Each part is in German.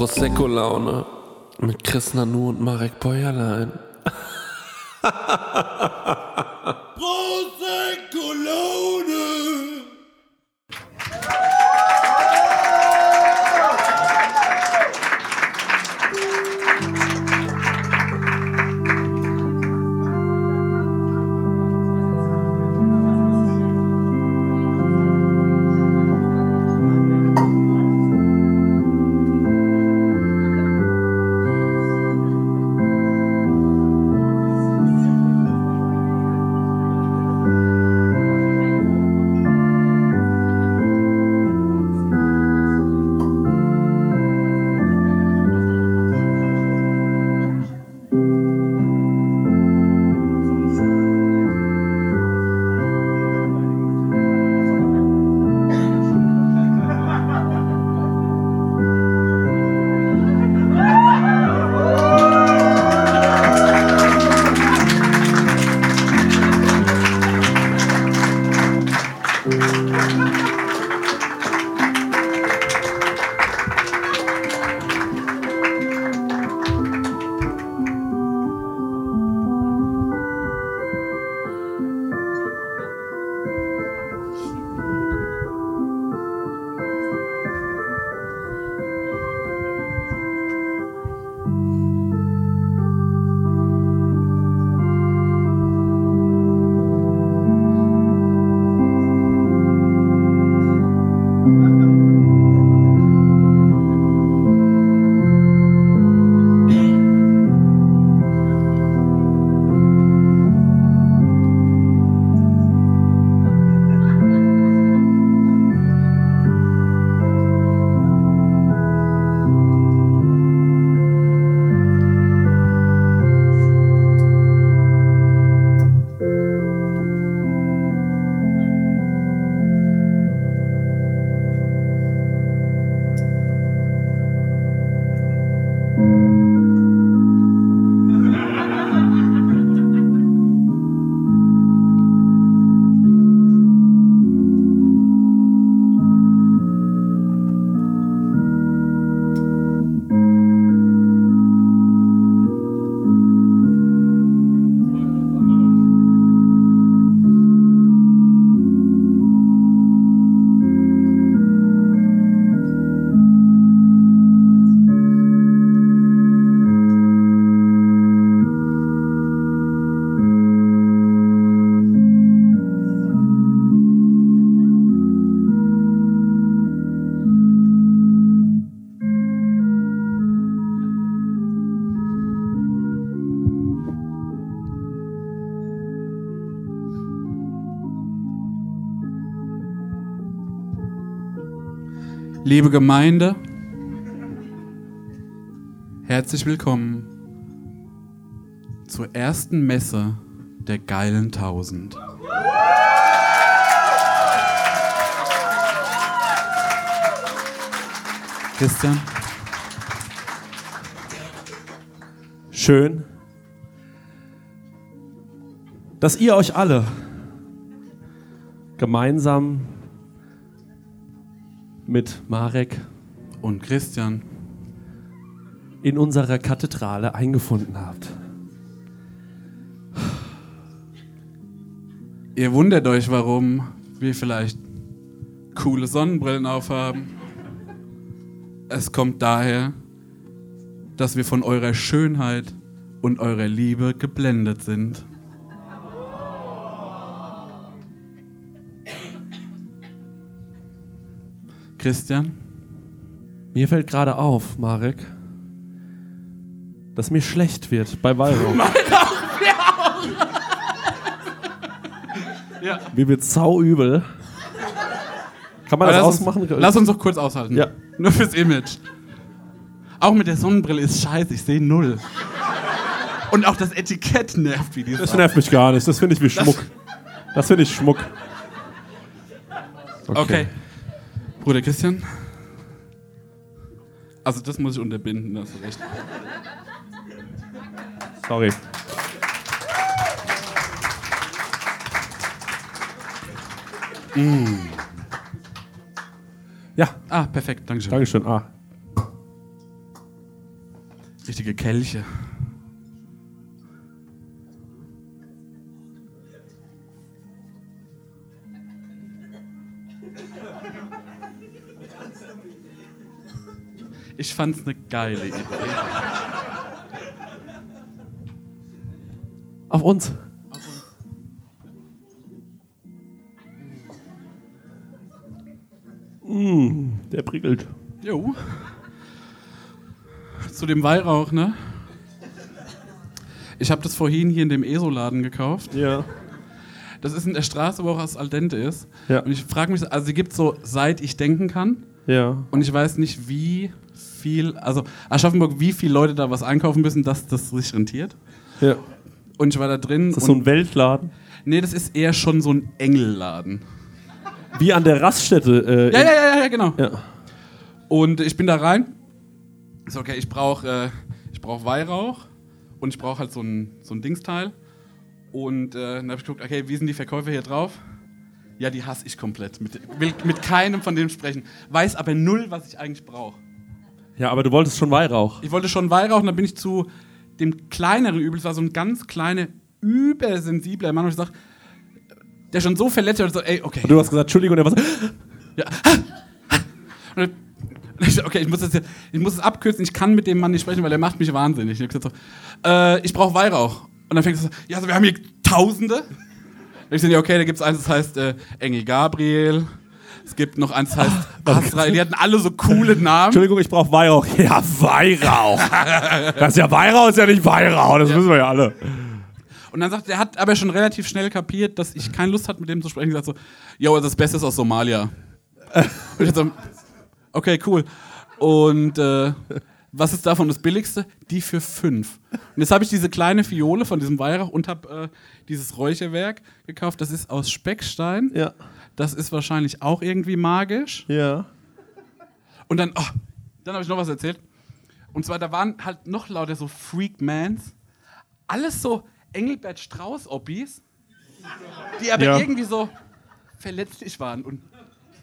Prosecco-Laune mit Chris Nanu und Marek Bäuerlein. Liebe Gemeinde, herzlich willkommen zur ersten Messe der geilen Tausend. Christian, Schön, dass ihr euch alle gemeinsam mit Marek und Christian, in unserer Kathedrale eingefunden habt. ihr wundert euch, warum wir vielleicht coole Sonnenbrillen aufhaben. Es kommt daher, dass wir von eurer Schönheit und eurer Liebe geblendet sind. Christian, Mir fällt gerade auf, Marek, dass mir schlecht wird bei Weihrauch. Ja. Mir wird sauübel. Kann man das lass, ausmachen? uns, lass uns doch kurz aushalten. Ja. Nur fürs Image. Auch mit der Sonnenbrille ist scheiße, ich sehe null. Und auch das Etikett nervt wie die Das nervt mich gar nicht. Das finde ich wie Schmuck. Das finde ich Schmuck. Okay. Bruder Christian. Also das muss ich unterbinden, das ist recht. Sorry. Ja, Ah, perfekt, Dankeschön. Dankeschön. Ah. richtige Kelche. Ich fand's eine geile Idee. Auf uns. Mm, der prickelt. Jo. Zu dem Weihrauch, ne? Ich habe das vorhin hier in dem ESO-Laden gekauft. Ja. Das ist in der Straße, wo auch das Aldente ist. Ja. Und ich frage mich, also sie gibt so, seit ich denken kann. Ja. Und ich weiß nicht, wie viel, also Aschaffenburg, wie viele Leute da was einkaufen müssen, dass das sich rentiert. ja. Und ich war da drin. Ist das so ein Weltladen? nee, das ist eher schon so ein Engelladen. Wie an der Raststätte. Äh, Ja, ja, ja, ja, genau. ja. Und ich bin da rein. Ist okay, ich brauche äh, ich brauch Weihrauch und ich brauche halt so ein, so ein Dingsteil. Und äh, dann habe ich geguckt, okay, wie sind die Verkäufer hier drauf? Ja, die hasse ich komplett. Mit, will mit keinem von denen sprechen. Weiß aber null, was ich eigentlich brauche. Ja, aber du wolltest schon Weihrauch. Ich wollte schon Weihrauch und dann bin ich zu dem kleineren Übel. Es war so ein ganz kleiner, übersensibler Mann. Und ich sag, der schon so verletzt ich so, ey, okay. Du hast gesagt, Entschuldigung, der war so, Ja. Und dann- und ich so, okay, ich muss, das ich muss es abkürzen, ich kann mit dem Mann nicht sprechen, weil er macht mich wahnsinnig. Ich gesagt so, äh, ich brauche Weihrauch. Und dann fängt er so, ja, also wir haben hier Tausende. Und ich so, ja, okay, da gibt es eins, das heißt äh, Engel Gabriel. Es gibt noch eins, heißt Azrael. Die hatten alle so coole Namen. Entschuldigung, ich brauche Weihrauch. Ja, Weihrauch. das ist ja Weihrauch, ist ja nicht Weihrauch, das wissen wir ja alle. Und dann sagt er, hat aber schon relativ schnell kapiert, dass ich keine Lust hatte, mit dem zu sprechen. Er sagt so, yo, das Beste ist aus Somalia. Und ich so, okay, cool. Und äh, was ist davon das Billigste? Die für fünf. Und jetzt habe ich diese kleine Fiole von diesem Weihrauch und habe äh, dieses Räucherwerk gekauft. Das ist aus Speckstein. Ja. Das ist wahrscheinlich auch irgendwie magisch. Ja. Und dann, oh, dann habe ich noch was erzählt. Und zwar, da waren halt noch lauter so Freakmans. Alles so Engelbert Strauß-Oppis, die aber Ja. irgendwie so verletzlich waren und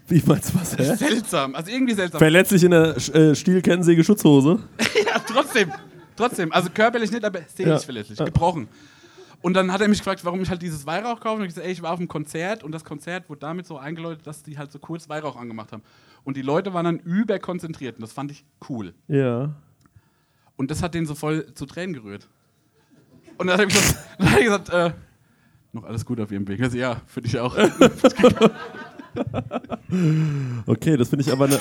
Wie meinst du was, hä? seltsam. Also irgendwie seltsam. Verletzlich in der äh, Stielkennsäge Schutzhose. ja, trotzdem. Trotzdem. Also körperlich nicht, aber seelisch Ja. verletzlich. Gebrochen. Und dann hat er mich gefragt, warum ich halt dieses Weihrauch kaufe. Und ich gesagt, ey, ich war auf einem Konzert und das Konzert wurde damit so eingeläutet, dass die halt so kurz Weihrauch angemacht haben. Und die Leute waren dann überkonzentriert und das fand ich cool. Ja. Und das hat den so voll zu Tränen gerührt. Und dann hat er gesagt, dann hat er gesagt äh, noch alles gut auf ihrem Weg. Also, ja, für dich auch. Okay, das finde ich aber eine.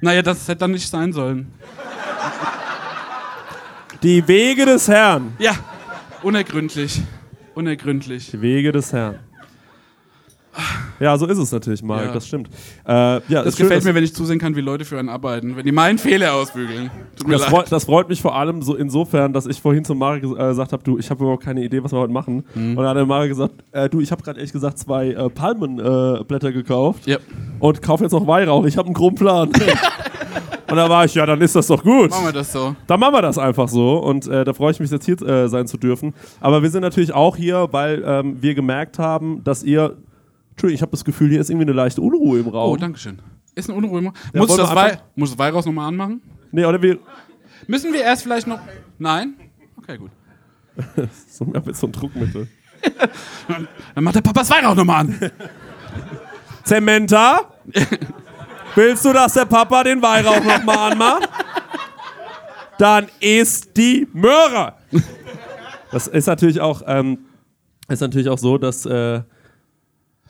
naja, das hätte dann nicht sein sollen. Die Wege des Herrn. Ja, unergründlich. Unergründlich. Die Wege des Herrn. Ja, so ist es natürlich, Marc, Ja. das stimmt. Äh, ja, Das schön, gefällt dass- mir, wenn ich zusehen kann, wie Leute für einen arbeiten. Wenn die meinen Fehler ausbügeln. Tut mir Das leid. freut, das freut mich vor allem so insofern, dass ich vorhin zu Marek äh, gesagt habe, du, ich habe überhaupt keine Idee, was wir heute machen. Mhm. Und dann hat der Marek gesagt, äh, du, ich habe gerade ehrlich gesagt zwei äh, Palmenblätter äh, gekauft Ja, und kaufe jetzt noch Weihrauch. Ich habe einen krummen Plan. und da war ich, ja, dann ist das doch gut. machen wir das so. Dann machen wir das einfach so und äh, da freue ich mich jetzt hier äh, sein zu dürfen. Aber wir sind natürlich auch hier, weil ähm, wir gemerkt haben, dass ihr, Entschuldigung, ich habe das Gefühl, hier ist irgendwie eine leichte Unruhe im Raum. Oh, danke schön. Ist eine Unruhe. Ja, muss, ich wollen das Wei muss das Weihrauch nochmal anmachen? Nee, oder wir, Müssen wir erst vielleicht noch. Nein? Okay, gut. so, ich hab jetzt so ein Druckmittel. Dann macht der Papa das Weihrauch nochmal an. Zementa? Willst du, dass der Papa den Weihrauch nochmal anmacht? Dann ist die Möhre. Das ist natürlich auch, ähm, ist natürlich auch so, dass, äh,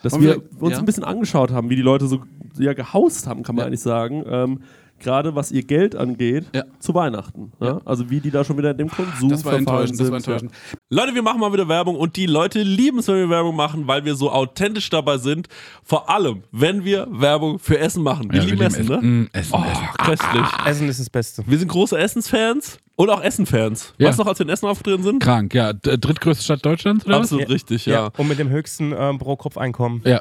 dass wir wir- uns ja? ein bisschen angeschaut haben, wie die Leute so ja, gehaust haben, kann man Ja. eigentlich sagen. Ähm, Gerade was ihr Geld angeht, Ja. zu Weihnachten. Ja? Also wie die da schon wieder in dem Konsum Das war verfallen enttäuschend, das war sind. enttäuschend. Leute, wir machen mal wieder Werbung und die Leute lieben es, wenn wir Werbung machen, weil wir so authentisch dabei sind. Vor allem, wenn wir Werbung für Essen machen. Wir lieben Essen, ne? Mm, Essen, Oh, Essen. köstlich. Essen ist das Beste. Wir sind große Essensfans und auch Essenfans. Ja. Weißt du noch, als wir in Essen aufgetreten sind? Krank, ja. Drittgrößte Stadt Deutschlands, oder Absolut richtig, ja. Und mit dem höchsten ähm, Pro-Kopf-Einkommen. Ja.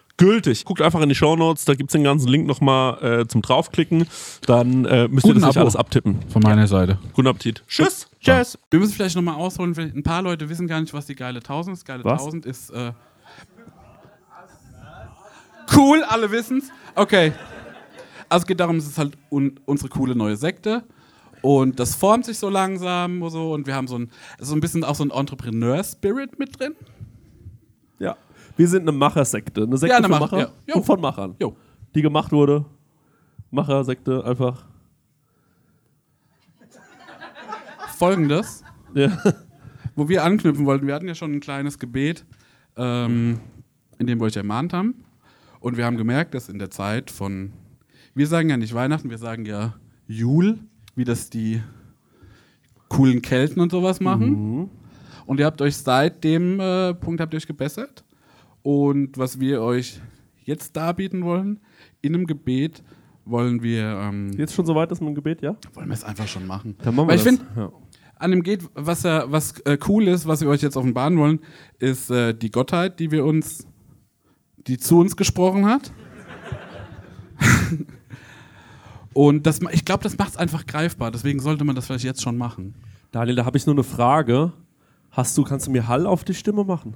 gültig. Guckt einfach in die Shownotes, da gibt's den ganzen Link nochmal äh, zum draufklicken. Dann äh, müsst ihr Guten das nicht Abo. alles abtippen. Von meiner Seite. Guten Appetit. Tschüss. Tschüss. Wir müssen vielleicht nochmal ausholen, weil ein paar Leute wissen gar nicht, was die geile 1000 ist. Geile Was? 1000 ist. Äh cool, alle wissen's. Okay. Also es geht darum, es ist halt un unsere coole neue Sekte. Und das formt sich so langsam und so. Und wir haben so ein, es so ein bisschen auch so ein Entrepreneur-Spirit mit drin. Wir sind eine Machersekte. Eine Sekte Ja, eine für Mach- Macher ja. Und von Machern. Jo. Die gemacht wurde. Machersekte einfach. Folgendes, Ja. wo wir anknüpfen wollten. Wir hatten ja schon ein kleines Gebet, ähm, in dem wir euch ermahnt haben. Und wir haben gemerkt, dass in der Zeit von, wir sagen ja nicht Weihnachten, wir sagen ja Jul, wie das die coolen Kelten und sowas machen. Und ihr habt euch seit dem äh, Punkt habt ihr euch gebessert. Und was wir euch jetzt darbieten wollen, in einem Gebet wollen wir, ähm, Jetzt schon soweit ist mit dem Gebet, ja? wollen wir es einfach schon machen. Dann machen Weil wir ich das. finde, ja. an dem geht, was ja, was äh, cool ist, was wir euch jetzt offenbaren wollen, ist äh, die Gottheit, die wir uns, die zu uns gesprochen hat. Und das, ich glaube, das macht es einfach greifbar. Deswegen sollte man das vielleicht jetzt schon machen. Daniel, da habe ich nur eine Frage. Hast du, kannst du mir Hall auf die Stimme machen?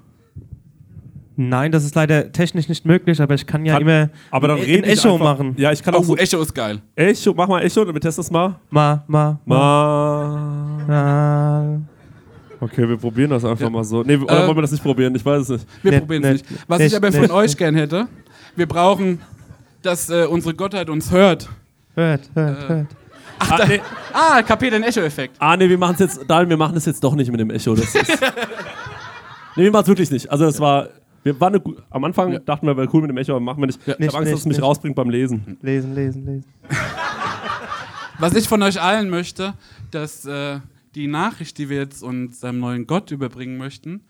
Nein, das ist leider technisch nicht möglich, aber ich kann ja Kann- immer Aber dann ein Echo einfach- machen. Ja, ich kann auch Oh, so Echo ist geil. Echo, mach mal Echo, wir testen das mal. Ma, ma, ma. Ma. Okay, wir probieren das einfach mal so. Nee, oder Äh, wollen wir das nicht probieren? Ich weiß es nicht. Wir Nicht, probieren es nicht, nicht. Was nicht, ich aber von euch gern hätte, wir brauchen, dass äh, unsere Gottheit uns hört. Hört, hört, hört. Ah, nee, Ah, kapiert den Echo-Effekt. ah, nee wir machen es jetzt, Daniel, wir machen es jetzt doch nicht mit dem Echo. Das ist, Nee, wir machen es wirklich nicht. Also, es war. Wir waren eine, am Anfang dachten wir, wäre cool mit dem Echo, aber machen wir nicht. ich Nicht, habe Angst, dass es mich nicht, rausbringt beim Lesen. Lesen, lesen, lesen. Was ich von euch allen möchte, dass äh, die Nachricht, die wir jetzt unserem neuen Gott überbringen möchten,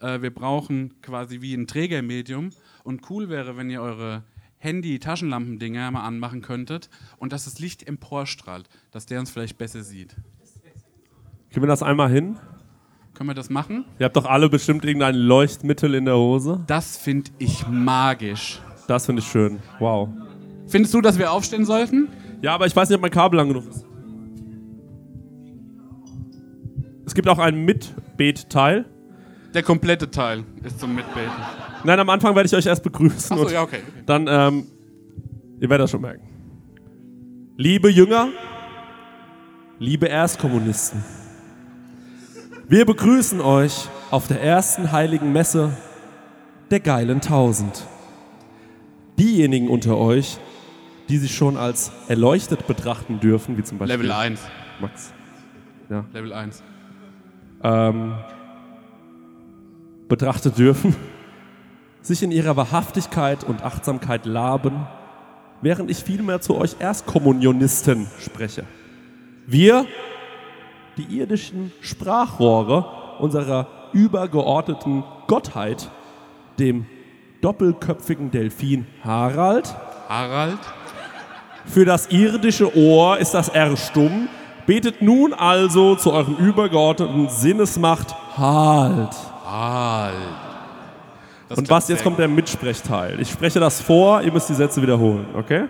äh, wir brauchen quasi wie ein Trägermedium. Und cool wäre, wenn ihr eure Handy-Taschenlampendinger mal anmachen könntet und dass das Licht emporstrahlt, dass der uns vielleicht besser sieht. Kriegen wir das einmal hin? Können wir das machen? Ihr habt doch alle bestimmt irgendein Leuchtmittel in der Hose. Das finde ich magisch. Das finde ich schön. Wow. Findest du, dass wir aufstehen sollten? Ja, aber ich weiß nicht, ob mein Kabel lang genug ist. Es gibt auch einen Mitbet-Teil. Der komplette Teil ist zum Mitbeten. Nein, am Anfang werde ich euch erst begrüßen. Achso, ja, okay. Dann, ähm, ihr werdet das schon merken. Liebe Jünger, liebe Erstkommunisten, wir begrüßen euch auf der ersten heiligen Messe der geilen Tausend. Diejenigen unter euch, die sich schon als erleuchtet betrachten dürfen, wie zum Beispiel Level 1. Max, Level 1. ähm, betrachtet dürfen, sich in ihrer Wahrhaftigkeit und Achtsamkeit laben, während ich vielmehr zu euch Erstkommunionisten spreche. Wir, die irdischen Sprachrohre unserer übergeordneten Gottheit, dem doppelköpfigen Delfin Harald, Harald? für das irdische Ohr ist das R stumm. Betet nun also zu eurem übergeordneten Sinnesmacht Halt. Harald. Das Und was, jetzt kommt der Mitsprechteil. Ich spreche das vor, ihr müsst die Sätze wiederholen, okay?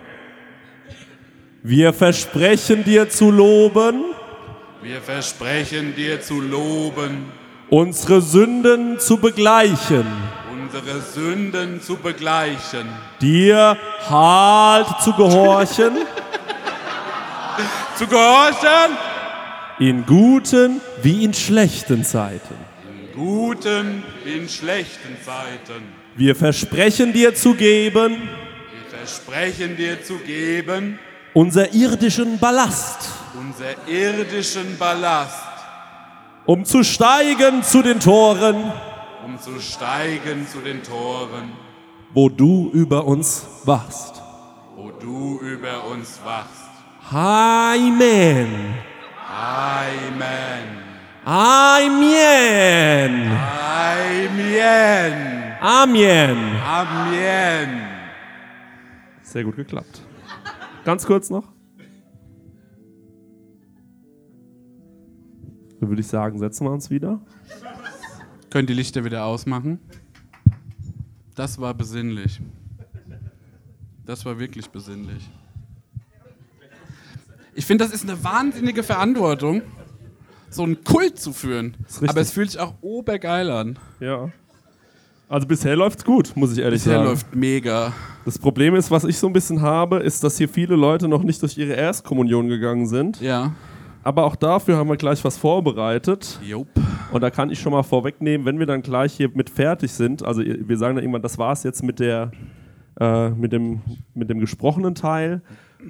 Wir versprechen dir zu loben, Wir versprechen dir zu loben, unsere Sünden zu begleichen, unsere Sünden zu begleichen, dir Halt zu gehorchen, zu gehorchen, in guten wie in schlechten Zeiten. in guten wie in schlechten Zeiten. Wir versprechen dir zu geben, Wir versprechen dir zu geben, unser irdischen Ballast, unser irdischen Ballast, um zu steigen zu den Toren, um zu steigen zu den Toren, wo du über uns wachst. wo du über uns wachst. Amen. Amen. Amen. Amen. Amen. Amen. Sehr gut geklappt. Ganz kurz noch. Dann würde ich sagen, setzen wir uns wieder. Könnt die Lichter wieder ausmachen? Das war besinnlich. Das war wirklich besinnlich. Ich finde, das ist eine wahnsinnige Verantwortung, so einen Kult zu führen. Aber es fühlt sich auch obergeil an. Ja. Also bisher läuft's gut, muss ich ehrlich Bisher sagen. läuft mega. Das Problem ist, was ich so ein bisschen habe, ist, dass hier viele Leute noch nicht durch ihre Erstkommunion gegangen sind. Ja. Aber auch dafür haben wir gleich was vorbereitet. Jop. Und da kann ich schon mal vorwegnehmen, wenn wir dann gleich hier mit fertig sind, also wir sagen dann irgendwann, das war's jetzt mit der äh, mit dem mit dem gesprochenen Teil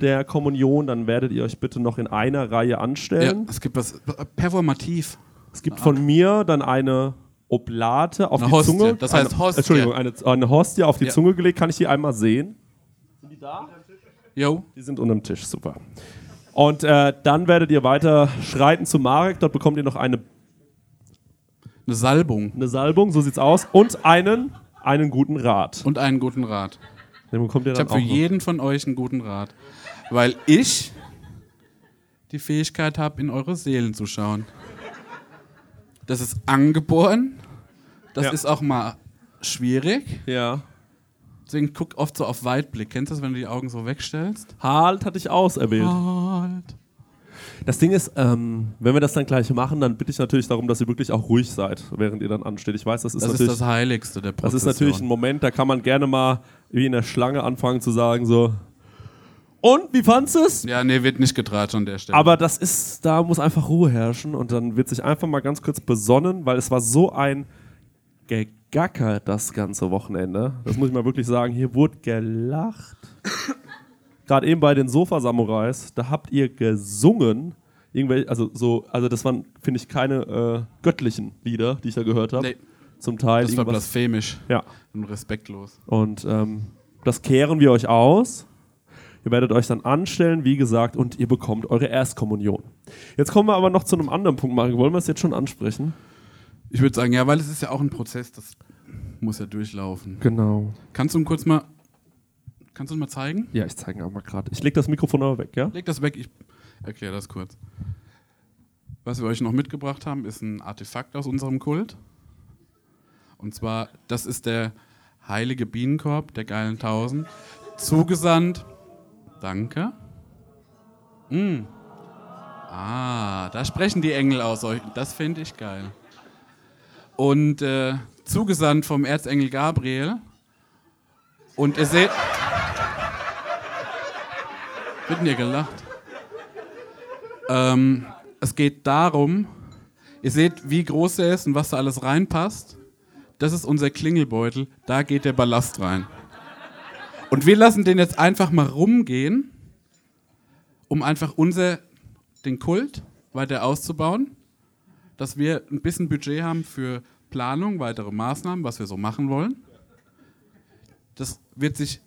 der Kommunion, dann werdet ihr euch bitte noch in einer Reihe Ja, anstellen. es gibt was performativ. Es gibt von mir dann eine Oblate auf Eine die Hostie, Zunge. das heißt eine, Hostie. Entschuldigung, eine, eine Hostie auf die Ja. Zunge gelegt. Kann ich die einmal sehen? Jo. Die sind unterm Tisch, super. Und äh, dann werdet ihr weiter schreiten zu Marek. Dort bekommt ihr noch eine, Eine Salbung eine Salbung, so sieht's aus, und einen, einen guten Rat. und einen guten Rat. Den bekommt ihr Ich dann habe für noch. jeden von euch einen guten Rat. Weil ich die Fähigkeit habe, in eure Seelen zu schauen. Das ist angeboren. Das Ja. ist auch mal schwierig. Ja. Deswegen guck oft so auf Weitblick. Kennst du das, wenn du die Augen so wegstellst? Halt hatte ich auserwählt. Halt. Das Ding ist, ähm, wenn wir das dann gleich machen, dann bitte ich natürlich darum, dass ihr wirklich auch ruhig seid, während ihr dann ansteht. Ich weiß, das ist Das ist natürlich, das Heiligste der das Prozession. ist natürlich ein Moment, da kann man gerne mal wie in der Schlange anfangen zu sagen so. Und wie fandst du es? Ja, nee, wird nicht getratscht an der Stelle. Aber das ist, da muss einfach Ruhe herrschen und dann wird sich einfach mal ganz kurz besonnen, weil es war so ein Gegacker das ganze Wochenende. Das muss ich mal wirklich sagen. Hier wurde gelacht. Gerade eben bei den Sofa-Samurais, da habt ihr gesungen. Irgendwelche, also so, also das waren, finde ich, keine äh, göttlichen Lieder, die ich da gehört habe. Nee. zum Teil. Das war blasphemisch ja. und respektlos. Und ähm, das kehren wir euch aus. Ihr werdet euch dann anstellen, wie gesagt, und ihr bekommt eure Erstkommunion. Jetzt kommen wir aber noch zu einem anderen Punkt, Mario. Wollen wir es jetzt schon ansprechen? Ich würde sagen, ja, weil es ist ja auch ein Prozess, das muss ja durchlaufen. Genau. Kannst du ihn kurz mal, kannst du ihn mal zeigen? Ja, ich zeige mal gerade. Ich lege das Mikrofon aber weg, ja? Leg das weg, ich erkläre das kurz. Was wir euch noch mitgebracht haben, ist ein Artefakt aus unserem Kult. Und zwar, das ist der heilige Bienenkorb der geilen Tausend. Zugesandt. Danke. Mm. Ah, da sprechen die Engel aus euch. Das finde ich geil. Und äh, zugesandt vom Erzengel Gabriel. Und ihr seht. Wird ihr gelacht? Ähm, es geht darum, ihr seht, wie groß er ist und was da alles reinpasst. Das ist unser Klingelbeutel, da geht der Ballast rein. Und wir lassen den jetzt einfach mal rumgehen, um einfach unser, den Kult weiter auszubauen, dass wir ein bisschen Budget haben für Planung, weitere Maßnahmen, was wir so machen wollen. Das wird sich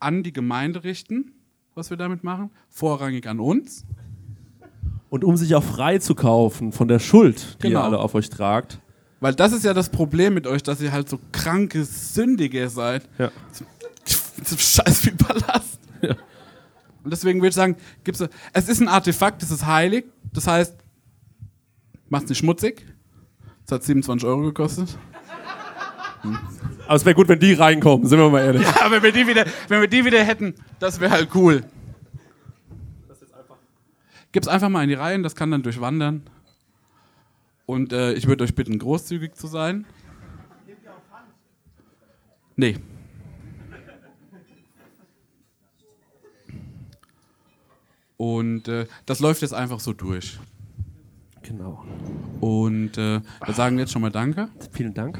an die Gemeinde richten, was wir damit machen, vorrangig an uns. Und um sich auch frei zu kaufen von der Schuld, die Genau. ihr alle auf euch tragt. Weil das ist ja das Problem mit euch, dass ihr halt so kranke Sündige seid. Ja. So scheiß viel Ballast. Ja. Und deswegen würde ich sagen, gibt's, es ist ein Artefakt, das ist heilig. Das heißt, macht's nicht schmutzig. Das hat 27 Euro gekostet. Aber es wäre gut, wenn die reinkommen, sind wir mal ehrlich. Ja, wenn wir die wieder, wenn wir die wieder hätten, das wäre halt cool. Gib's einfach mal in die Reihen, das kann dann durchwandern. Und äh, ich würde euch bitten, großzügig zu sein. Nee. Und äh, das läuft jetzt einfach so durch. Genau. Und äh, da sagen wir jetzt schon mal Danke. Vielen Dank.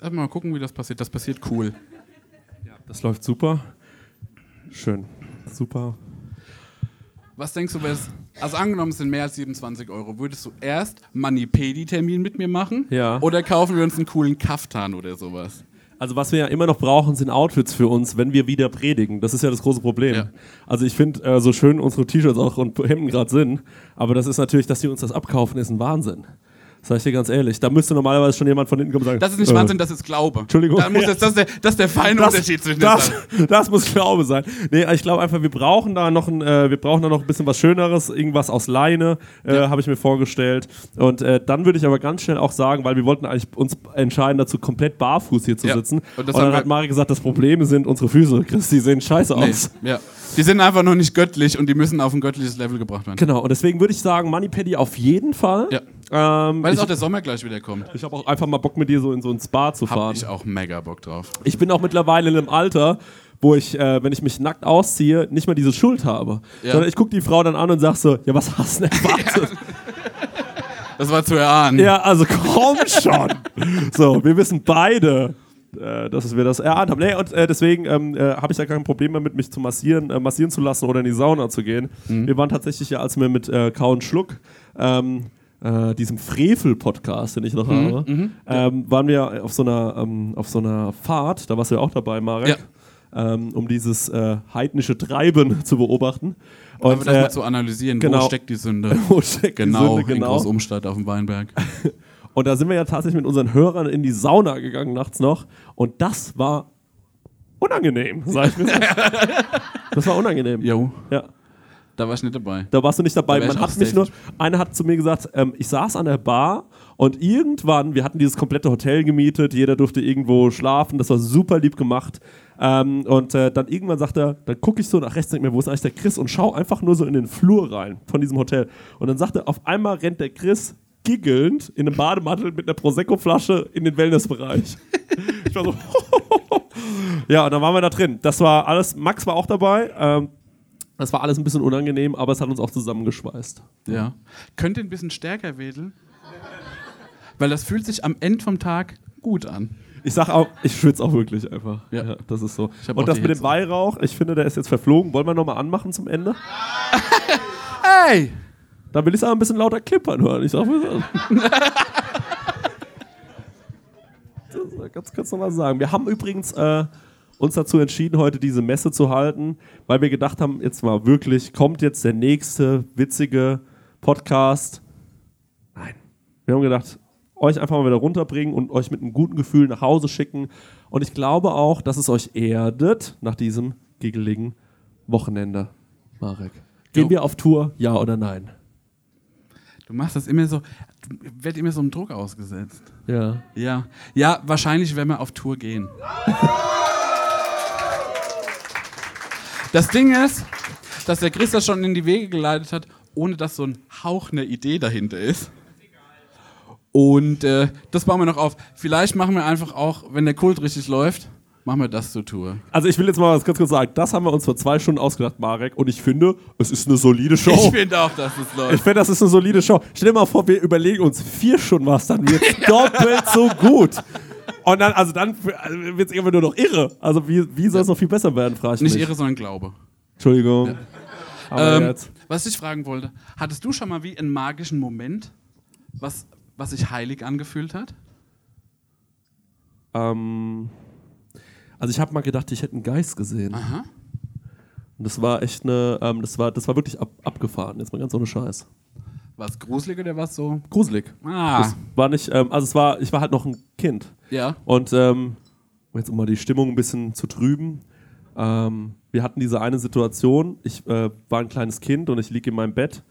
Erstmal mal gucken, wie das passiert. Das passiert cool. Das läuft super. Schön. Super. Was denkst du, wär's, also angenommen, es sind mehr als 27 Euro, würdest du erst Manipedi-Termin mit mir machen? Ja. Oder kaufen wir uns einen coolen Kaftan oder sowas? Also was wir ja immer noch brauchen, sind Outfits für uns, wenn wir wieder predigen. Das ist ja das große Problem. Ja. Also ich finde, äh, so schön unsere T-Shirts auch und Hemden gerade sind, aber das ist natürlich, dass die uns das abkaufen, ist ein Wahnsinn. Sag ich dir ganz ehrlich. Da müsste normalerweise schon jemand von hinten kommen und sagen, Das ist nicht äh, Wahnsinn, das ist Glaube. Entschuldigung. Da muss jetzt, das, ist der, das ist der feine das, Unterschied zwischen das, den das muss Glaube sein. Nee, ich glaube einfach, wir brauchen da noch ein, äh, wir brauchen da noch ein bisschen was Schöneres, irgendwas aus Leine, äh, habe ich mir vorgestellt. Und äh, dann würde ich aber ganz schnell auch sagen, weil wir wollten eigentlich uns entscheiden, dazu komplett barfuß hier zu Ja. sitzen. Und Und, das dann hat Mari gesagt, das Problem sind unsere Füße, Chris, die sehen scheiße Nee, aus. ja. Die sind einfach noch nicht göttlich und die müssen auf ein göttliches Level gebracht werden. Genau, und deswegen würde ich sagen, Moneypaddy auf jeden Fall. Ja. Ähm, Weil jetzt auch der Sommer gleich wieder kommt. ich habe auch einfach mal Bock mit dir so in so ein Spa zu Hab fahren. ich auch mega Bock drauf. Ich bin auch mittlerweile in einem Alter, wo ich, äh, wenn ich mich nackt ausziehe, nicht mehr diese Schuld habe. Ja. Sondern ich gucke die Frau dann an und sag so, ja, was hast du denn erwartet? Das war zu erahnen. ja. also komm schon. so, wir wissen beide, äh, dass wir das erahnt haben. Nee, und äh, deswegen ähm, äh, habe ich da kein Problem mehr mit, mich zu massieren, äh, massieren zu lassen oder in die Sauna zu gehen. Wir waren tatsächlich ja, als wir mit äh, Kau und Schluck ähm, äh, diesem Frevel-Podcast, den ich noch habe, ähm, waren wir auf so einer ähm, auf so einer Fahrt, da warst du ja auch dabei, Marek, Ja. ähm, um dieses äh, heidnische Treiben zu beobachten. Und Und das äh, mal zu analysieren, genau. wo steckt die Sünde? wo steckt die Genau, Sünde, in genau. Großumstadt auf dem Weinberg. Und da sind wir ja tatsächlich mit unseren Hörern in die Sauna gegangen nachts noch. Und das war unangenehm, sag ich mir. das war unangenehm. Jo, Ja. Da war ich nicht dabei. Da warst du nicht dabei. Da Man hat mich nur, einer hat zu mir gesagt, ähm, ich saß an der Bar und irgendwann, wir hatten dieses komplette Hotel gemietet, jeder durfte irgendwo schlafen, das war super lieb gemacht. Ähm, und äh, dann irgendwann sagt er, dann gucke ich so nach rechts, denke mir, wo ist eigentlich der Chris und schau einfach nur so in den Flur rein von diesem Hotel. Und dann sagt er, auf einmal rennt der Chris giggelnd in einem Bademantel mit einer Prosecco-Flasche in den Wellnessbereich. ich war so, ja, und dann waren wir da drin. Das war alles, Max war auch dabei. Ähm, das war alles ein bisschen unangenehm, aber es hat uns auch zusammengeschweißt. Ja. Könnt ihr ein bisschen stärker wedeln? Weil das fühlt sich am Ende vom Tag gut an. Ich sag auch, ich schwitze auch wirklich einfach. Ja. das ist so. Und das mit dem. Weihrauch, ich finde, der ist jetzt verflogen. Wollen wir nochmal anmachen zum Ende? Hey! Dann will ich es aber ein bisschen lauter klippern hören. Ich sag mal das ganz kurz noch mal sagen. Wir haben übrigens äh, uns dazu entschieden, heute diese Messe zu halten, weil wir gedacht haben, jetzt mal wirklich, kommt jetzt der nächste witzige Podcast. Nein. Wir haben gedacht, euch einfach mal wieder runterbringen und euch mit einem guten Gefühl nach Hause schicken. Und ich glaube auch, dass es euch erdet nach diesem giggeligen Wochenende. Marek. Gehen Jo. wir auf Tour, ja oder nein? Du machst das immer so, wird immer so einem Druck ausgesetzt. Ja. Ja. Ja, wahrscheinlich, wenn wir auf Tour gehen. Das Ding ist, dass der Chris das schon in die Wege geleitet hat, ohne dass so ein Hauch eine Idee dahinter ist. Und äh, das bauen wir noch auf. Vielleicht machen wir einfach auch, wenn der Kult richtig läuft, machen wir das zur Tour. Also ich will jetzt mal was ganz kurz sagen. Das haben wir uns vor zwei Stunden ausgedacht, Marek. Und ich finde, es ist eine solide Show. Ich finde auch, dass es Ich läuft. finde, das ist eine solide Show. Stell dir mal vor, wir überlegen uns vier Stunden was, dann wird doppelt so gut. Und dann, also dann wird es irgendwann nur noch irre. Also wie, wie soll es noch viel besser werden, frage ich Nicht mich. irre, sondern Glaube. Entschuldigung. Aber Ähm, jetzt. was ich fragen wollte, hattest du schon mal wie einen magischen Moment, was, was sich heilig angefühlt hat? Ähm, also ich habe mal gedacht, ich hätte einen Geist gesehen. Aha. Und das war echt eine, ähm, das war, das war wirklich ab, abgefahren. Jetzt mal ganz ohne Scheiß. War es gruselig oder war es so? Gruselig. Ah, Das war nicht, ähm, also es war, ich war halt noch ein Kind. ja. Und ähm, jetzt um mal die Stimmung ein bisschen zu trüben, ähm, wir hatten diese eine Situation, ich äh, war ein kleines Kind und ich liege in meinem Bett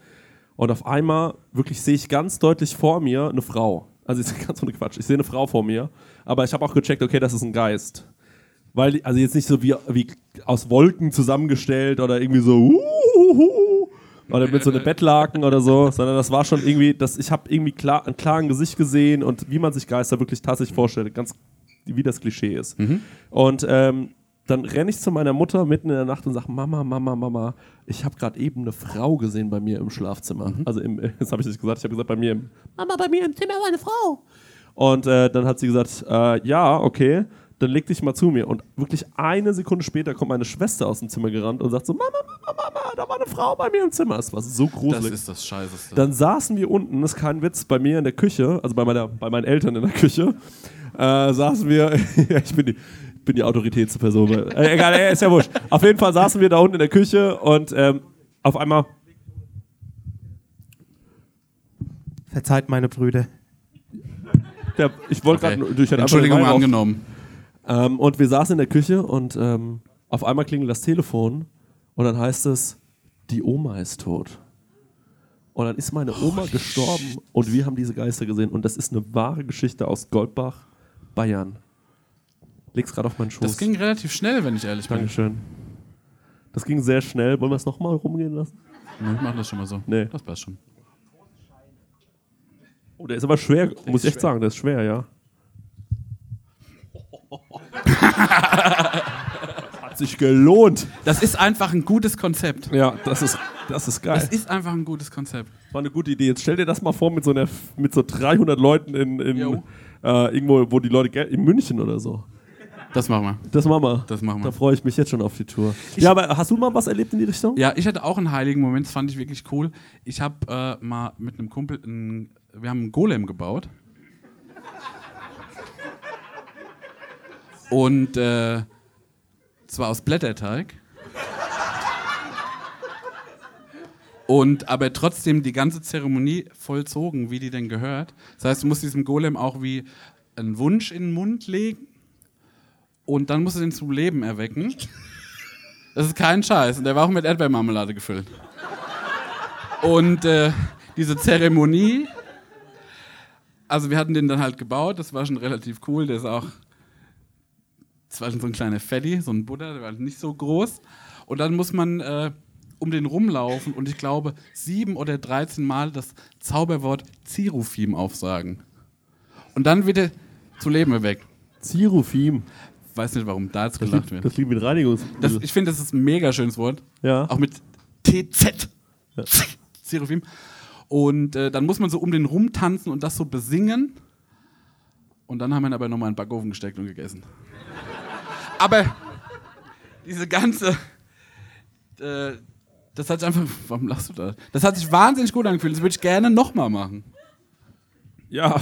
und auf einmal wirklich sehe ich ganz deutlich vor mir eine Frau. Also ist ganz ohne Quatsch, ich sehe eine Frau vor mir, aber ich habe auch gecheckt, okay, das ist ein Geist. Weil, also jetzt nicht so wie, wie aus Wolken zusammengestellt oder irgendwie so uhuhu, oder mit so einem Bettlaken oder so, sondern das war schon irgendwie, das, ich habe irgendwie klar, ein klaren Gesicht gesehen und wie man sich Geister wirklich tatsächlich vorstellt, ganz wie das Klischee ist. Und ähm, dann renne ich zu meiner Mutter mitten in der Nacht und sage, Mama, Mama, Mama, ich habe gerade eben eine Frau gesehen bei mir im Schlafzimmer. Also im, das habe ich nicht gesagt, ich habe gesagt, bei mir im, Mama, bei mir im Zimmer war eine Frau. Und äh, dann hat sie gesagt, äh, ja, okay, dann leg dich mal zu mir. Und wirklich eine Sekunde später kommt meine Schwester aus dem Zimmer gerannt und sagt so, Mama, Mama, Mama, da war eine Frau bei mir im Zimmer. Es war so Das gruselig. ist das Scheißeste. Dann saßen wir unten, das ist kein Witz, bei mir in der Küche, also bei, meiner, bei meinen Eltern in der Küche, äh, saßen wir, ja, ich bin die, bin die Autoritätsperson, äh, egal, äh, ist ja wurscht. Auf jeden Fall saßen wir da unten in der Küche und ähm, auf einmal, Verzeiht meine Brüder. der, ich wollte Okay. gerade, durch Entschuldigung angenommen. Ähm, und wir saßen in der Küche und ähm, auf einmal klingelt das Telefon und dann heißt es, die Oma ist tot. Und dann ist meine Oma gestorben und wir haben diese Geister gesehen. Und das ist eine wahre Geschichte aus Goldbach, Bayern. Leg's gerade auf meinen Schoß. Das ging relativ schnell, wenn ich ehrlich bin. Dankeschön. Das ging sehr schnell. Wollen wir es nochmal rumgehen lassen? Nee, Ich mach das schon mal so. Nee. Das passt schon. Oh, der ist aber schwer, muss ist ich echt schwer. sagen. Der ist schwer, ja. Hat sich gelohnt. Das ist einfach ein gutes Konzept. Ja, das ist, das ist geil. Das ist einfach ein gutes Konzept. War eine gute Idee. Jetzt stell dir das mal vor mit so, einer, mit so 300 Leuten in, in äh, irgendwo, wo die Leute in München oder so. Das machen wir. Das machen wir. Das machen wir. Da freue ich mich jetzt schon auf die Tour. ja, aber hast du mal was erlebt in die Richtung? Ja, ich hatte auch einen heiligen Moment, das fand ich wirklich cool. Ich habe äh, mal mit einem Kumpel, ein, wir haben einen Golem gebaut. Und äh, zwar aus Blätterteig. Und aber trotzdem die ganze Zeremonie vollzogen, wie die denn gehört. Das heißt, du musst diesem Golem auch wie einen Wunsch in den Mund legen und dann musst du den zum Leben erwecken. Das ist kein Scheiß. Und der war auch mit Erdbeermarmelade gefüllt. Und äh, diese Zeremonie, also wir hatten den dann halt gebaut, das war schon relativ cool. Der ist auch, das war so ein kleiner Fatty, so ein Buddha, der war nicht so groß. Und dann muss man äh, um den rumlaufen und ich glaube sieben oder 13 Mal das Zauberwort Zirufim aufsagen. Und dann wird er zu Leben erweckt. Zirufim. Weiß nicht, warum da jetzt Das gelacht liegt, wird. das liegt mit Reinigungs... Das, ich finde, das ist ein mega schönes Wort. ja. Auch mit TZ. Seraphim. Und äh, dann muss man so um den rumtanzen und das so besingen. Und dann haben wir ihn aber nochmal in den Backofen gesteckt und gegessen. Aber diese ganze, äh, Das hat sich einfach. Warum lachst du da? Das hat sich wahnsinnig gut angefühlt. Das würde ich gerne nochmal machen. Ja.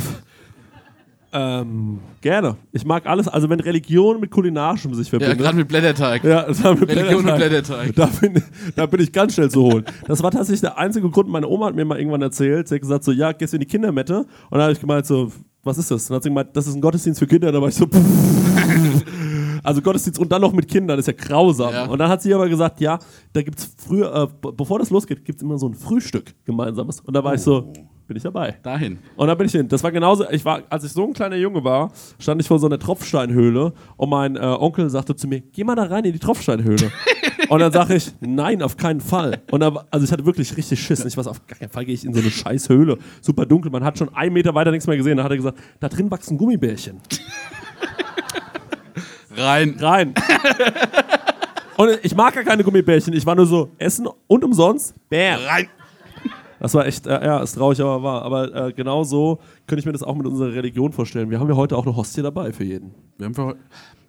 Ähm, gerne. Ich mag alles, also wenn Religion mit Kulinarischem sich Ja, verbindet. gerade mit Blätterteig. Ja, wir Religion und Blätterteig. Blätterteig. Da bin, da bin ich ganz schnell zu holen. Das war tatsächlich der einzige Grund, meine Oma hat mir mal irgendwann erzählt, sie hat gesagt so, ja, gehst du in die Kindermette? Und dann habe ich gemeint so, was ist das? Und dann hat sie gemeint, das ist ein Gottesdienst für Kinder. Da war ich so, also Gottesdienst und dann noch mit Kindern, das ist ja grausam. Ja. Und dann hat sie aber gesagt, ja, da gibt es früher, äh, be- bevor das losgeht, gibt es immer so ein Frühstück gemeinsames. Und da war ich so, bin ich dabei. Dahin. Und dann bin ich hin. Das war genauso, ich war, als ich so ein kleiner Junge war, stand ich vor so einer Tropfsteinhöhle und mein äh, Onkel sagte zu mir, geh mal da rein in die Tropfsteinhöhle. und dann sage ich, nein, auf keinen Fall. Und dann, also ich hatte wirklich richtig Schiss. Ich weiß, auf gar keinen Fall gehe ich in so eine scheiß Höhle. Super dunkel, man hat schon einen Meter weiter nichts mehr gesehen. Da hat er gesagt, da drin wachsen Gummibärchen. Rein. Rein. und ich mag gar keine Gummibärchen. Ich war nur so, essen und umsonst, bam. Rein. Das war echt, äh, ja, ist traurig, aber wahr. Aber äh, genau so könnte ich mir das auch mit unserer Religion vorstellen. Wir haben ja heute auch eine Hostie dabei für jeden. Wir haben für heute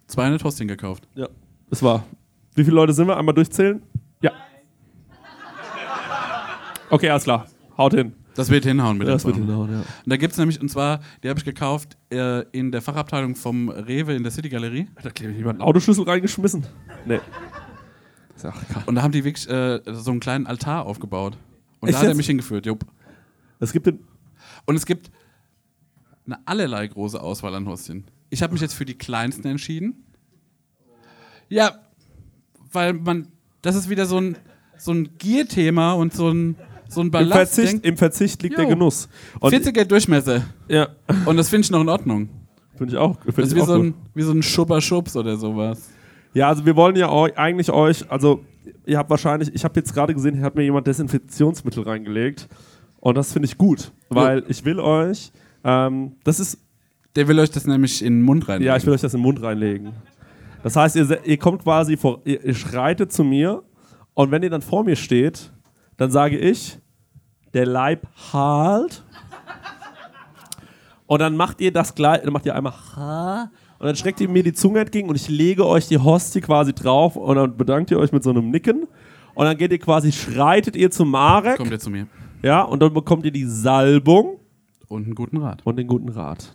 200 Hostien gekauft. Ja, das war. Wie viele Leute sind wir? Einmal durchzählen? Ja. Okay, alles klar. Haut hin. Das wird hinhauen mit Ja, das wird hinhauen, ja. Und da gibt es nämlich, und zwar, die habe ich gekauft äh, in der Fachabteilung vom Rewe in der City Galerie. Hat da jemand einen Autoschlüssel reingeschmissen? Nee. Egal. Und da haben die wirklich äh, so einen kleinen Altar aufgebaut. Und Echt da hat er mich hingeführt, jupp. Es gibt. Und es gibt eine allerlei große Auswahl an Hostien. Ich habe mich jetzt für die kleinsten entschieden. Ja, weil man, das ist wieder so ein, so ein Gier-Thema und so ein, so ein Im Ballast. Verzicht, Im Verzicht liegt der Jo. Genuss. Und 40er Durchmesser. Ja, Und das finde ich noch in Ordnung. finde ich auch. Find Das ist wie auch so, gut. ein, wie so ein Schubber-Schubs oder sowas. Ja, also wir wollen ja eu eigentlich euch, also ihr habt wahrscheinlich, ich habe jetzt gerade gesehen, hier hat mir jemand Desinfektionsmittel reingelegt. Und das finde ich gut, weil ich will euch, ähm, das ist, Der will euch das nämlich in den Mund rein. ja, ich will euch das in den Mund reinlegen. Das heißt, ihr, ihr kommt quasi vor, ihr, ihr schreitet zu mir und wenn ihr dann vor mir steht, dann sage ich, der Leib halt. Und dann macht ihr das gleich, dann macht ihr einmal ha und dann streckt ihr mir die Zunge entgegen und ich lege euch die Hostie quasi drauf und dann bedankt ihr euch mit so einem Nicken und dann geht ihr quasi, schreitet ihr zu Marek, Kommt ihr zu mir. ja, und dann bekommt ihr die Salbung Und einen guten Rat. und den guten Rat.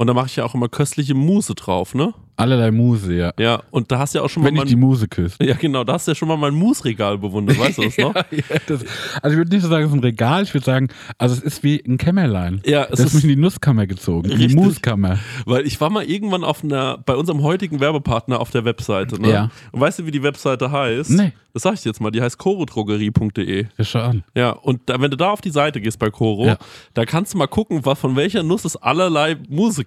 Und da mache ich ja auch immer köstliche Mousse drauf, ne? Allerlei Muse, ja. Ja, und da hast du ja auch schon Wenn mal ich die mein, Muse küsse. Ja, genau, da hast du ja schon mal mein Mousse-Regal bewundert, weißt du das noch? Ja, das, also ich würde nicht so sagen, es ist ein Regal, ich würde sagen, also es ist wie ein Kämmerlein. Ja, es das ist mich in die Nusskammer gezogen, in die Richtig. Muskammer. Weil ich war mal irgendwann auf einer, bei unserem heutigen Werbepartner auf der Webseite, ne? Ja. Und weißt du, wie die Webseite heißt? Nee. Das sag ich jetzt mal, die heißt chorodrogerie.de. Ja, schau an. Ja, und da, wenn du da auf die Seite gehst bei Coro, Ja. da kannst du mal gucken, was, von welcher Nuss es allerlei Muse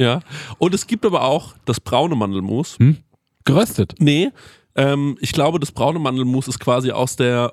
Ja. Und es gibt aber auch das braune Mandelmus. Hm? Geröstet. Nee, ähm, ich glaube, das braune Mandelmus ist quasi aus der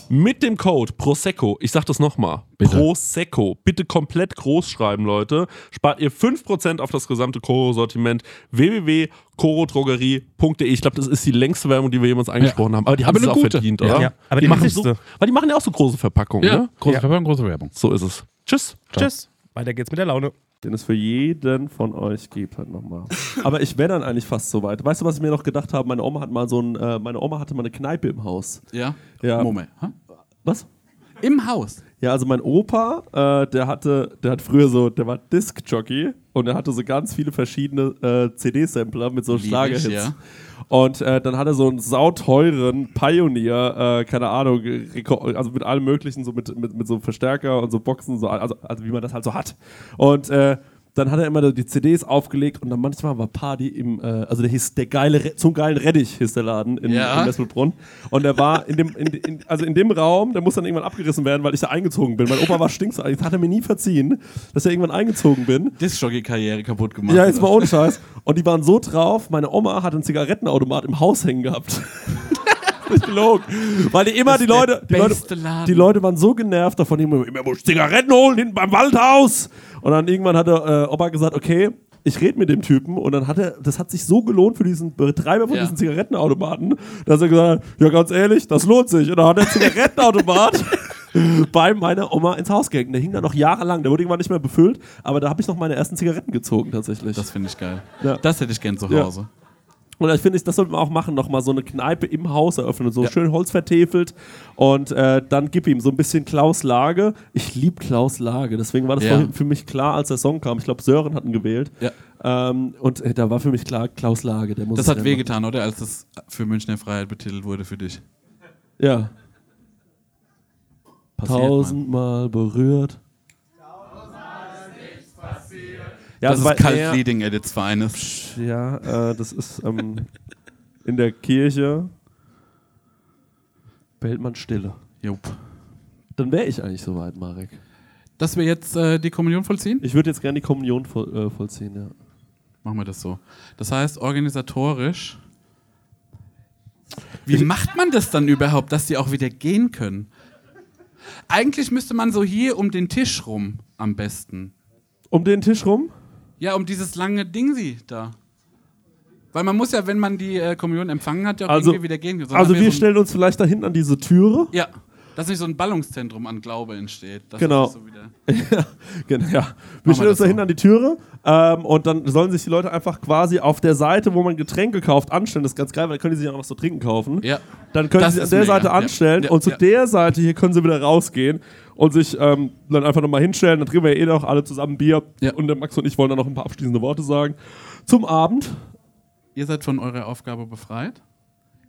mit dem Code Prosecco, ich sag das nochmal. Prosecco, bitte komplett groß schreiben, Leute, spart ihr 5% auf das gesamte Koro-Sortiment www.korodrogerie.de. Ich glaube, das ist die längste Werbung, die wir jemals eingesprochen haben. Aber die haben es auch gute. verdient, Ja. oder? Ja, aber die machen so. Weil die machen ja auch so große Verpackungen, Ja, ne? große Ja. Verpackung, große Werbung. So ist es. Tschüss. Tschüss. Weiter geht's mit der Laune. den es für jeden von euch gibt, halt nochmal. Aber ich wäre dann eigentlich fast so weit. Weißt du, was ich mir noch gedacht habe? Meine Oma hat mal so ein, äh, meine Oma hatte mal eine Kneipe im Haus. Ja? Ja. Moment. Hä? Was? Im Haus. Ja, also mein Opa, äh, der hatte, der hat früher so, der war Disc-Jockey und er hatte so ganz viele verschiedene äh, CD-Sampler mit so Schlagerhits. ja. Und äh, dann hat er so einen sauteuren Pioneer, äh, keine Ahnung, also mit allem möglichen, so mit, mit, mit so Verstärker und so Boxen, so, also, also wie man das halt so hat. Und äh, dann hat er immer die CDs aufgelegt und dann manchmal war Party im, äh, also der hieß der geile, Re- zum geilen Rettich hieß der Laden in, Ja. in. Und der war in dem, in, in, also in dem Raum, der muss dann irgendwann abgerissen werden, weil ich da eingezogen bin. Mein Opa war stinksauer, das hat er mir nie verziehen, dass er irgendwann eingezogen bin. Disc-Jockey-Karriere kaputt gemacht. Ja, jetzt mal ohne Scheiß. Und die waren so drauf, meine Oma hat einen Zigarettenautomat im Haus hängen gehabt. Nicht gelogen. Weil die immer, die Leute, die Leute, Laden. die Leute waren so genervt davon, immer, immer muss ich Zigaretten holen, hinten beim Waldhaus. Und dann irgendwann hat der äh, Opa gesagt, okay, ich rede mit dem Typen und dann hat er, das hat sich so gelohnt für diesen Betreiber von Ja. diesen Zigarettenautomaten, dass er gesagt hat, ja ganz ehrlich, das lohnt sich. Und dann hat der Zigarettenautomat bei meiner Oma ins Haus gehängt. Der hing da noch jahrelang, der wurde irgendwann nicht mehr befüllt, aber da habe ich noch meine ersten Zigaretten gezogen tatsächlich. Das finde ich geil. Ja. Das hätte ich gern zu Ja. Und ich finde, das sollte man auch machen, nochmal so eine Kneipe im Haus eröffnen, so Ja. schön Holz vertefelt und äh, dann gib ihm so ein bisschen Klaus Lage. Ich liebe Klaus Lage, deswegen war das Ja. für mich klar, als der Song kam. Ich glaube, Sören hat ihn gewählt. Ja. Ähm, und äh, da war für mich klar, Klaus Lage, der muss Das hat wehgetan, oder? Als das für Münchner Freiheit betitelt wurde für dich. Ja. Passiert. Tausendmal berührt. Ja, Das ist er- Leading at its finest. Ja, äh, das ist ähm, in der Kirche behält man Stille. Jupp. Dann wäre ich eigentlich soweit, Marek. Dass wir jetzt äh, die Kommunion vollziehen? Ich würde jetzt gerne die Kommunion voll, äh, vollziehen, ja. Machen wir das so. Das heißt, organisatorisch. Wie macht man das dann überhaupt, dass die auch wieder gehen können? Eigentlich müsste man so hier um den Tisch rum am besten. Um den Tisch rum? Ja, um dieses lange Ding sie da. Weil man muss ja, wenn man die äh, Kommunion empfangen hat, ja auch Also- irgendwie wieder gehen. Also haben wir so stellen uns vielleicht da hinten an diese Türe. Ja, dass nicht so ein Ballungszentrum an Glaube entsteht. Das Genau. ist So wieder Genau, ja. Wir stellen uns da so. hinten an die Türe ähm, und dann sollen sich die Leute einfach quasi auf der Seite, wo man Getränke kauft, anstellen. Das ist ganz geil, weil dann können die sich auch noch zu trinken kaufen. ja. Dann können Das sie sich an der mega. Seite Ja. anstellen Ja, und zu ja. der Seite hier können sie wieder rausgehen und sich ähm, dann einfach nochmal hinstellen. Dann trinken wir eh noch alle zusammen Bier Ja. und der Max und ich wollen dann noch ein paar abschließende Worte sagen. Zum Abend. Ihr seid von eurer Aufgabe befreit.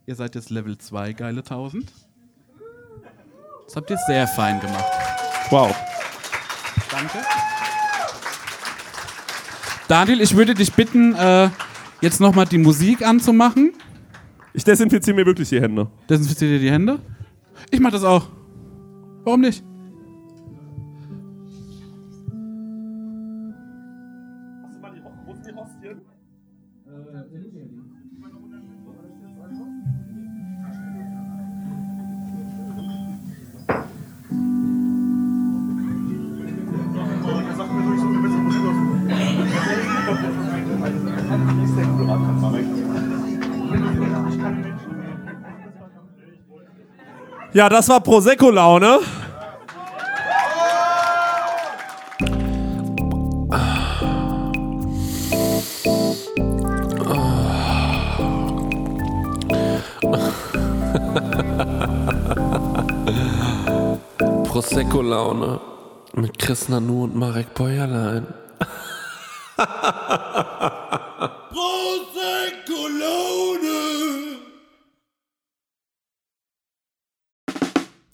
Ihr seid jetzt Level 2 geile 1000. Das habt ihr sehr fein gemacht. Wow. Danke. Daniel, ich würde dich bitten, äh, jetzt nochmal die Musik anzumachen. Ich desinfiziere mir wirklich die Hände. Desinfiziert ihr die Hände? Ich mach das auch. Warum nicht? Ja, das war Prosecco-Laune. Prosecco-Laune mit Chris Nanu und Marek Bäuerlein.